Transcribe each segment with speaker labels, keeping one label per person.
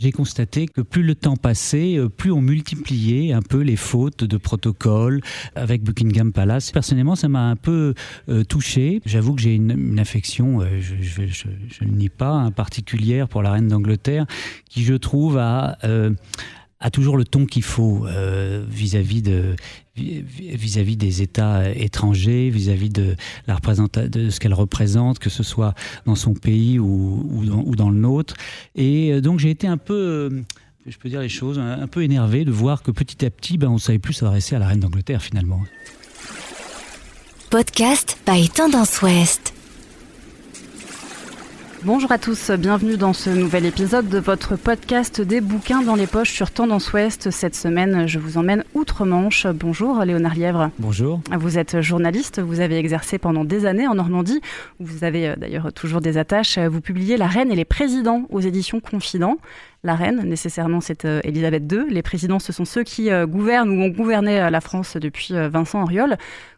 Speaker 1: J'ai constaté que plus le temps passait, euh, plus on multipliait un peu les fautes de protocole avec Buckingham Palace. Personnellement, ça m'a un peu euh, touché. J'avoue que j'ai une, affection, euh, je, ne nie pas, particulière pour la reine d'Angleterre, qui je trouve a a toujours le ton qu'il faut vis-à-vis de vis-à-vis des États étrangers, vis-à-vis de la de ce qu'elle représente, que ce soit dans son pays ou, ou, dans, le nôtre. Et euh, donc j'ai été un peu euh, je peux dire les choses, un peu énervé de voir que petit à petit, ben, on ne savait plus s'adresser à la reine d'Angleterre finalement.
Speaker 2: Podcast by Tendance Ouest.
Speaker 3: Bonjour à tous, bienvenue dans ce nouvel épisode de votre podcast des bouquins dans les poches sur Tendance Ouest. Cette semaine, je vous emmène outre-Manche. Bonjour Léonard Lièvre.
Speaker 1: Bonjour.
Speaker 3: Vous êtes journaliste, vous avez exercé pendant des années en Normandie, où vous avez euh, d'ailleurs toujours des attaches. Vous publiez La Reine et les présidents aux éditions Confident. La reine, nécessairement, c'est euh, Elisabeth II. Les présidents, ce sont ceux qui euh, gouvernent ou ont gouverné la France depuis Vincent Auriol.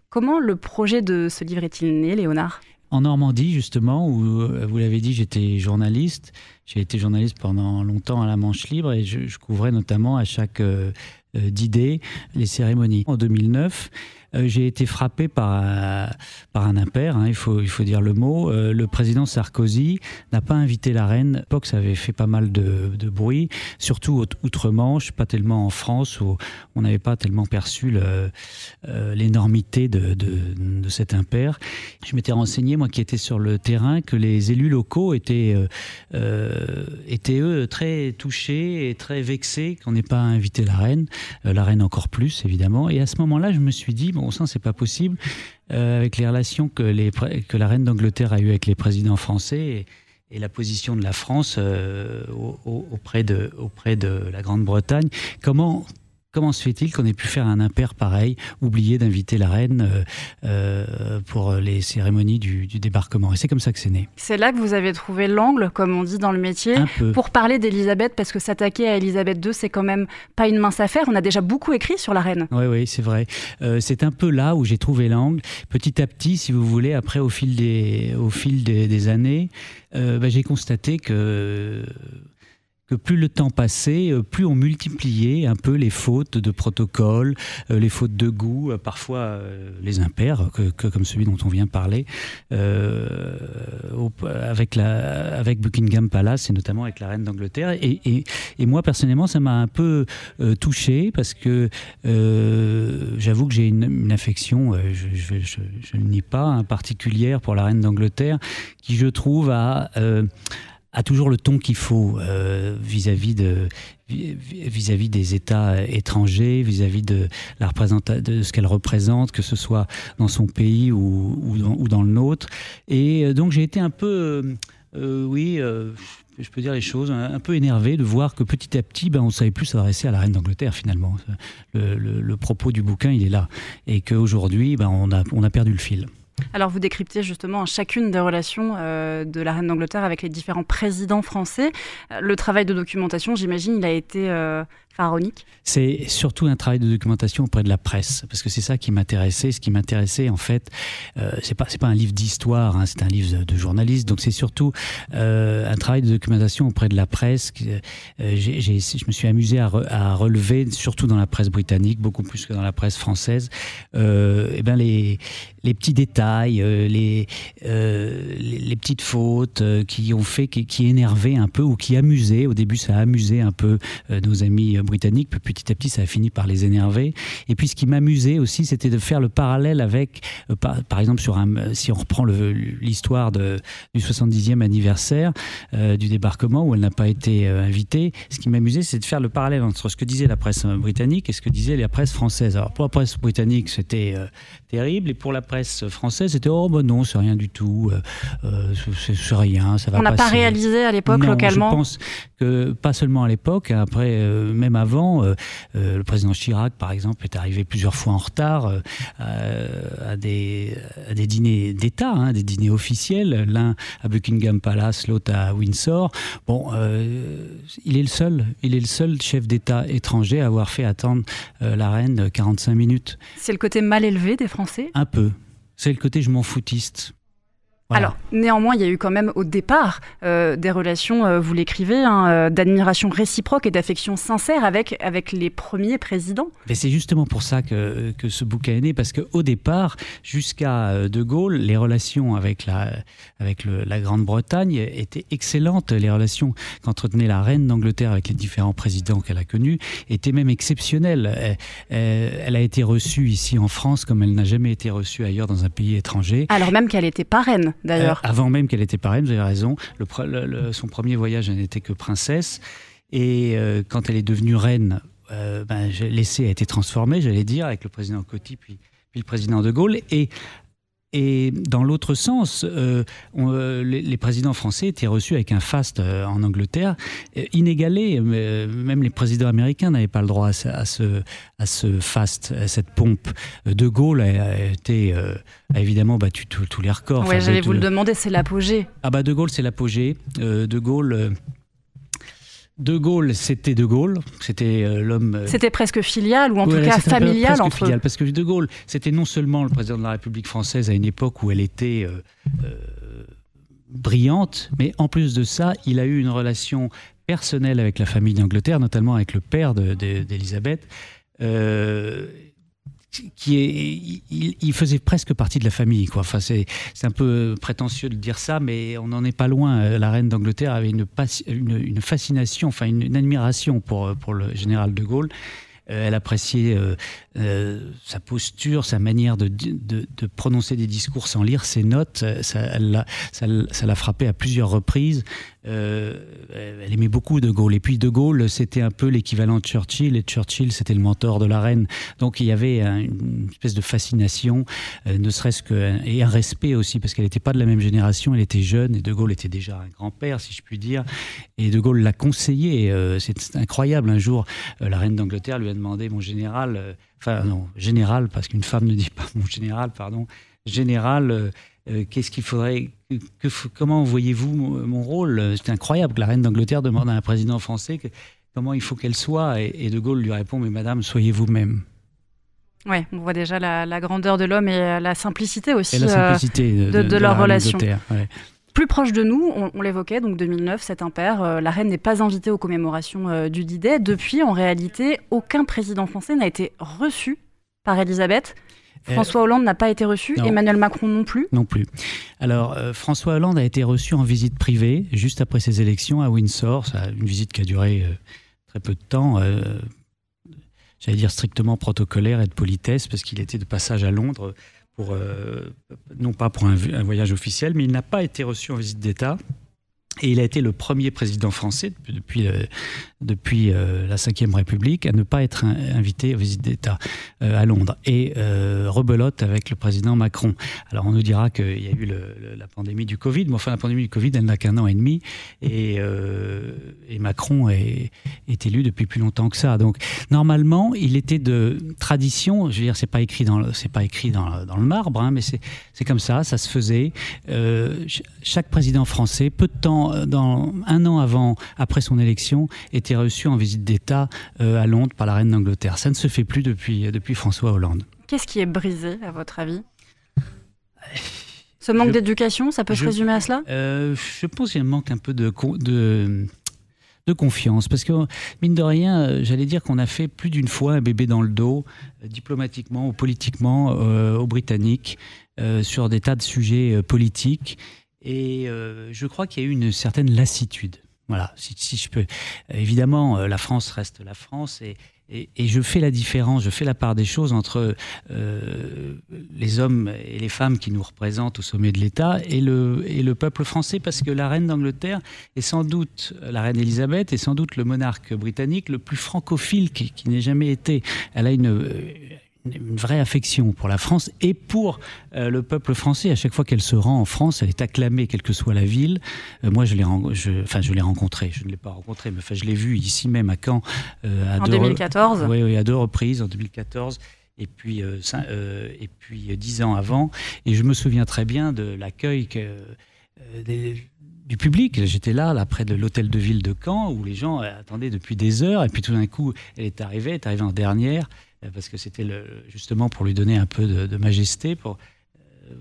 Speaker 3: Comment le projet de ce livre est-il né, Léonard?
Speaker 1: En Normandie, justement, où euh, vous l'avez dit, j'étais journaliste. J'ai été journaliste pendant longtemps à la Manche Libre et je, couvrais notamment à chaque euh, d'idées les cérémonies. En 2009, euh, j'ai été frappé par un, par un impair, hein, il, faut, il faut dire le mot. Euh, le président Sarkozy n'a pas invité la reine. L'époque, ça avait fait pas mal de, de bruit, surtout outre-Manche, pas tellement en France, où on n'avait pas tellement perçu euh, l'énormité de, de, cet impair. Je m'étais renseigné, moi qui étais sur le terrain, que les élus locaux étaient, euh, étaient eux, très touchés et très vexés qu'on n'ait pas invité la reine, la reine encore plus, évidemment. Et à ce moment-là, je me suis dit, bon sang, c'est pas possible euh, avec les relations que, la reine d'Angleterre a eues avec les présidents français et, la position de la France euh, auprès de la Grande-Bretagne. Comment, Comment se fait-il qu'on ait pu faire un impair pareil, oublier d'inviter la reine euh, euh, pour les cérémonies du, débarquement? Et c'est comme ça que c'est né.
Speaker 3: C'est là que vous avez trouvé l'angle, comme on dit dans le métier, pour parler d'Elisabeth, parce que s'attaquer à Elisabeth II, c'est quand même pas une mince affaire. On a déjà beaucoup écrit sur la reine.
Speaker 1: Oui, oui, c'est vrai. Euh, c'est un peu là où j'ai trouvé l'angle. Petit à petit, si vous voulez, après, au fil des, au fil des, années, bah, j'ai constaté que que plus le temps passait, euh, plus on multipliait un peu les fautes de protocole, euh, les fautes de goût, euh, parfois les impairs, que, comme celui dont on vient de parler, avec, la, avec Buckingham Palace et notamment avec la reine d'Angleterre. Et, moi, personnellement, ça m'a un peu touché parce que j'avoue que j'ai une, affection, je, je, ne nie pas, particulière pour la reine d'Angleterre, qui, je trouve, a a toujours le ton qu'il faut euh, vis-à-vis de vis-à-vis des États étrangers, vis-à-vis de la de ce qu'elle représente, que ce soit dans son pays ou, ou, dans, le nôtre. Et euh, donc j'ai été un peu, euh, oui, je peux dire les choses, un, peu énervé de voir que petit à petit, ben, on ne savait plus s'adresser à la reine d'Angleterre finalement. Le, le, propos du bouquin, il est là. Et qu'aujourd'hui, ben, on, a, on a perdu le fil.
Speaker 3: Alors vous décryptez justement chacune des relations euh, de la reine d'Angleterre avec les différents présidents français. Euh, le travail de documentation, j'imagine, il a été euh,
Speaker 1: C'est surtout un travail de documentation auprès de la presse, parce que c'est ça qui m'intéressait. Ce qui m'intéressait, en fait, euh, c'est pas pas un livre d'histoire, hein, c'est un livre de journaliste. Donc c'est surtout euh, un travail de documentation auprès de la presse. Euh, je me suis amusé à, relever, surtout dans la presse britannique, beaucoup plus que dans la presse française, euh, et eh ben les les petits détails, euh, les, les, les petites fautes qui ont fait qui, qui énervaient un peu ou qui amusaient. Au début, ça a amusé un peu nos amis britannique, puis petit à petit, ça a fini par les énerver. Et puis, ce qui m'amusait aussi, c'était de faire le parallèle avec, euh, par, exemple, sur un, si on reprend l'histoire du 70e anniversaire euh, du débarquement, où elle n'a pas été euh, invitée, ce qui m'amusait, c'est de faire le parallèle entre ce que disait la presse britannique et ce que disait la presse française. Alors, pour la presse britannique, c'était terrible, et pour la presse française, c'était oh, ben non, c'est rien du tout, c'est rien, ça va
Speaker 3: On n'a pas réalisé à l'époque localement
Speaker 1: Je pense que, pas seulement à l'époque, après, même avant, euh, euh, le président Chirac, par exemple, est arrivé plusieurs fois en retard euh, à, des, des dîners d'État, hein, des dîners officiels, l'un à Buckingham Palace, l'autre à Windsor. Bon, il est le seul, il est le seul chef d'État étranger à avoir fait attendre la reine 45 minutes.
Speaker 3: C'est le côté mal élevé des Français?
Speaker 1: Un peu. C'est le côté je m'en foutiste.
Speaker 3: Alors, néanmoins, il y a eu quand même au départ euh, des relations, euh, vous l'écrivez, hein, euh, d'admiration réciproque et d'affection sincère avec, avec les premiers présidents.
Speaker 1: Mais c'est justement pour ça que, que ce bouquin est né, parce qu'au départ, jusqu'à De Gaulle, les relations avec la, avec la Grande-Bretagne étaient excellentes. Les relations qu'entretenait la reine d'Angleterre avec les différents présidents qu'elle a connus étaient même exceptionnelles. Elle, elle, a été reçue ici en France comme elle n'a jamais été reçue ailleurs dans un pays étranger.
Speaker 3: Alors même qu'elle était parraine
Speaker 1: Euh, avant même qu'elle était parraine, vous avez raison. Son premier voyage, elle n'était que princesse. Et euh, quand elle est devenue reine, euh, ben, l'essai a été transformé, j'allais dire, avec le président Coty puis, puis le président de Gaulle. Et et dans l'autre sens, euh, les, présidents français étaient reçus avec un faste en Angleterre inégalé. même les présidents américains n'avaient pas le droit à, ce, à ce faste, à cette pompe. De Gaulle a, été, a évidemment battu tous les records.
Speaker 3: Oui, j'allais vous le demander, c'est l'apogée.
Speaker 1: Ah bah De Gaulle, c'est l'apogée. de Gaulle de Gaulle, c'était De Gaulle, c'était euh, l'homme.
Speaker 3: Euh, c'était presque filial ou en tout cas familial
Speaker 1: presque filial, parce que De Gaulle, c'était non seulement le président de la République française à une époque où elle était euh, brillante, mais en plus de ça, il a eu une relation personnelle avec la famille d'Angleterre, notamment avec le père d'Élisabeth qui est, il, faisait presque partie de la famille. Quoi. Enfin, c'est, un peu prétentieux de dire ça, mais on n'en est pas loin. Euh, la reine d'Angleterre avait une, fascination, enfin une, admiration pour, pour le général de Gaulle. Euh, elle appréciait euh, sa posture, sa manière de, prononcer des discours sans lire ses notes. Ça, l'a, ça, frappé à plusieurs reprises. Euh, elle aimait beaucoup De Gaulle. Et puis De Gaulle, c'était un peu l'équivalent de Churchill, et Churchill, c'était le mentor de la reine. Donc il y avait une espèce de fascination, euh, ne serait-ce que et un respect aussi, parce qu'elle n'était pas de la même génération, elle était jeune, et De Gaulle était déjà un grand-père, si je puis dire. Et De Gaulle l'a conseillé. Euh, c'est incroyable. Un jour, la reine d'Angleterre lui a demandé, mon général, enfin non, général, parce qu'une femme ne dit pas mon général, pardon, général qu'est-ce qu'il faudrait que, Comment voyez-vous mon, rôle? C'est incroyable que la reine d'Angleterre demande à un président français comment il faut qu'elle soit, et, De Gaulle lui répond Mais Madame, soyez vous-même.
Speaker 3: Oui, on voit déjà la, grandeur de l'homme et la simplicité aussi
Speaker 1: la euh,
Speaker 3: de, leur relation. Plus proche de nous, on, l'évoquait, donc 2009, cet impair, euh, la reine n'est pas invitée aux commémorations du D-Day. Depuis, en réalité, aucun président français n'a été reçu par Elisabeth. François Hollande n'a pas été reçu, Emmanuel Macron non plus?
Speaker 1: Non plus. Alors, euh, François Hollande a été reçu en visite privée juste après ses élections à Windsor. Ça, une visite qui a duré euh, très peu de temps. Euh, j'allais dire strictement protocolaire et de politesse, parce qu'il était de passage à Londres, pour, non pas pour un, un voyage officiel, mais il n'a pas été reçu en visite d'État. Et il a été le premier président français depuis, depuis, euh, la Ve République à ne pas être invité aux visites d'État euh, à Londres. Et euh, rebelote avec le président Macron. Alors on nous dira qu'il y a eu la pandémie du Covid, mais enfin la pandémie du Covid, elle n'a qu'un an et demi. Et Macron est, est, élu depuis plus longtemps que ça. Donc normalement, il était de tradition, je veux dire, c'est pas écrit dans c'est pas écrit dans, dans, le marbre, hein, mais c'est comme ça, ça se faisait. chaque président français, peu de temps euh, dans, un an avant, après son élection, était reçu en visite d'État euh, à Londres par la reine d'Angleterre. Ça ne se fait plus depuis, depuis François Hollande.
Speaker 3: Qu'est-ce qui est brisé, à votre avis? Ce manque d'éducation, ça peut se résumer à cela?
Speaker 1: Euh, Je pense qu'il manque un peu de, de, de, confiance. Parce que, mine de rien, j'allais dire qu'on a fait plus d'une fois un bébé dans le dos, diplomatiquement ou politiquement, aux Britanniques, sur des tas de sujets politiques. Et euh, je crois qu'il y a eu une certaine lassitude. Voilà, si, je peux. Évidemment, euh, la France reste la France et, et, je fais la différence, je fais la part des choses entre euh, les hommes et les femmes qui nous représentent au sommet de l'État et le, et le peuple français, parce que la reine d'Angleterre est sans doute, la reine Elisabeth est sans doute le monarque britannique le plus francophile qui, qui n'ait jamais été. Elle a une, une vraie affection pour la France et pour euh, le peuple français. À chaque fois qu'elle se rend en France, elle est acclamée, quelle que soit la ville. Euh, moi, je l'ai, enfin, je l'ai rencontrée. Je ne l'ai pas rencontrée, mais enfin, je l'ai vue ici même à Caen.
Speaker 3: Euh, en 2014.
Speaker 1: Oui, oui, à deux reprises en 2014 et puis et puis dix ans avant. Et je me souviens très bien de l'accueil que du public. J'étais là, là, près de l'hôtel de ville de Caen, où les gens attendaient depuis des heures. Et puis tout d'un coup, elle est arrivée, elle est arrivée en dernière. Euh, parce que c'était justement pour lui donner un peu de, majesté. Euh,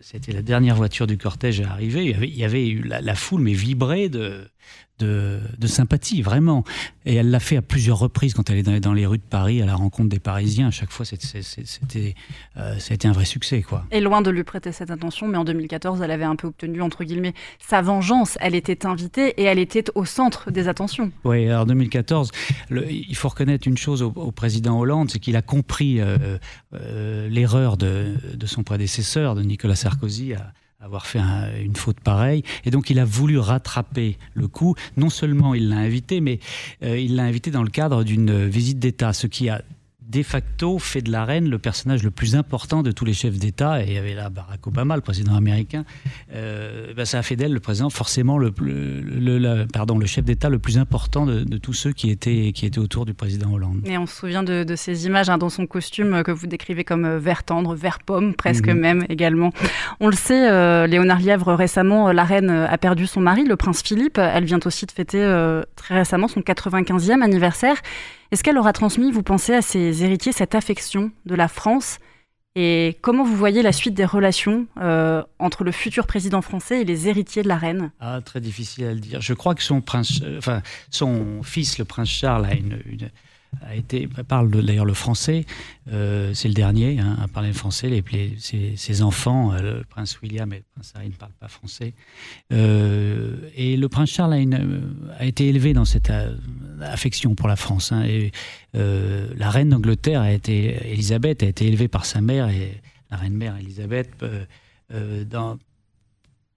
Speaker 1: c'était la dernière voiture du cortège à arriver. Il y avait, eu la, foule, mais vibrait de, de, de, sympathie, vraiment. Et elle l'a fait à plusieurs reprises quand elle est dans, dans, les rues de Paris, à la rencontre des Parisiens. À chaque fois, c'était, euh, un vrai succès, quoi.
Speaker 3: Et loin de lui prêter cette attention, mais en 2014, elle avait un peu obtenu, entre guillemets, sa vengeance. Elle était invitée et elle était au centre des attentions.
Speaker 1: Oui, alors 2014, le, il faut reconnaître une chose au, au président Hollande, c'est qu'il a compris euh, euh, l'erreur de, de, son prédécesseur, de Nicolas Sarkozy, à, avoir fait un, une faute pareille. Et donc il a voulu rattraper le coup. Non seulement il l'a invité, mais euh, il l'a invité dans le cadre d'une visite d'État, ce qui a de facto fait de la reine le personnage le plus important de tous les chefs d'État, et il y avait là Barack Obama, le président américain, euh, ben ça a fait d'elle le président forcément le, le, le, le pardon, le chef d'État le plus important de, de, tous ceux qui étaient, qui étaient autour du président Hollande.
Speaker 3: Et on se souvient de, de ces images hein, dans son costume que vous décrivez comme euh, vert tendre, vert pomme, presque -hmm. même également. On le sait, euh, Léonard Lièvre, récemment, la reine a perdu son mari, le prince Philippe. Elle vient aussi de fêter euh, très récemment son 95e anniversaire. Est-ce qu'elle aura transmis, vous pensez, à ses héritiers cette affection de la France Et comment vous voyez la suite des relations euh, entre le futur président français et les héritiers de la reine?
Speaker 1: Ah, très difficile à le dire. Je crois que son, prince, euh, enfin, son fils, le prince Charles, a une, une a été parle d'ailleurs le français. Euh, c'est le dernier hein, à parler le français. Ses, enfants, euh, le prince William et le prince Harry ne parlent pas français. Euh, et le prince Charles a, été élevé dans cette affection pour la France. Hein, la reine d'Angleterre a été Élisabeth a été élevée par sa mère et la reine mère Élisabeth euh, dans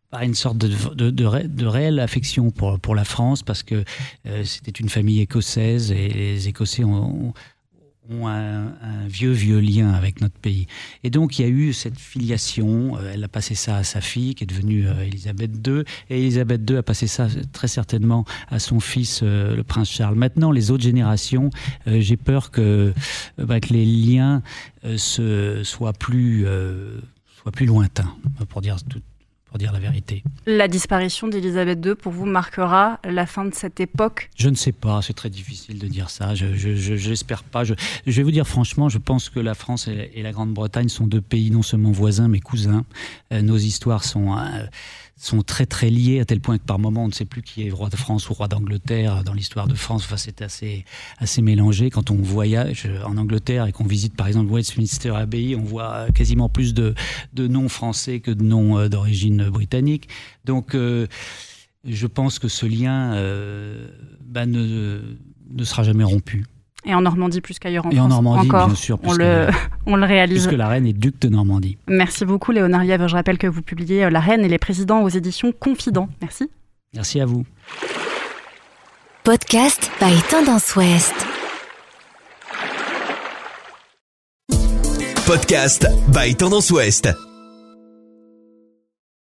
Speaker 1: par une sorte de, de, de, réelle affection pour, pour la France parce que euh, c'était une famille écossaise et les Écossais ont, ont un, un, vieux, vieux lien avec notre pays. Et donc il y a eu cette filiation, euh, elle a passé ça à sa fille qui est devenue euh, Elisabeth II, et Elisabeth II a passé ça très certainement à son fils, euh, le prince Charles. Maintenant, les autres générations, euh, j'ai peur que, bah, que les liens se, soient, plus, soient plus lointains, pour dire tout pour dire la vérité.
Speaker 3: La disparition d'Elisabeth II, pour vous, marquera la fin de cette époque?
Speaker 1: Je ne sais pas, c'est très difficile de dire ça. Je n'espère pas. Je, je, vais vous dire franchement, je pense que la France et, et la Grande-Bretagne sont deux pays non seulement voisins, mais cousins. Euh, nos histoires sont... Euh, sont très très liés à tel point que par moment on ne sait plus qui est roi de France ou roi d'Angleterre dans l'histoire de France. Enfin, c'est assez assez mélangé quand on voyage en Angleterre et qu'on visite par exemple Westminster Abbey, on voit quasiment plus de, de noms français que de noms euh, d'origine britannique. Donc euh, je pense que ce lien euh, bah, ne, ne sera jamais rompu.
Speaker 3: Et en Normandie plus qu'ailleurs en
Speaker 1: et
Speaker 3: France.
Speaker 1: en Normandie,
Speaker 3: encore,
Speaker 1: bien sûr.
Speaker 3: On le, on le réalise.
Speaker 1: Puisque la reine est duc de Normandie.
Speaker 3: Merci beaucoup, Léonard Lièvre. Je rappelle que vous publiez La reine et les présidents aux éditions Confident. Merci.
Speaker 1: Merci à vous.
Speaker 2: Podcast by Tendance Ouest.
Speaker 4: Podcast by Tendance Ouest.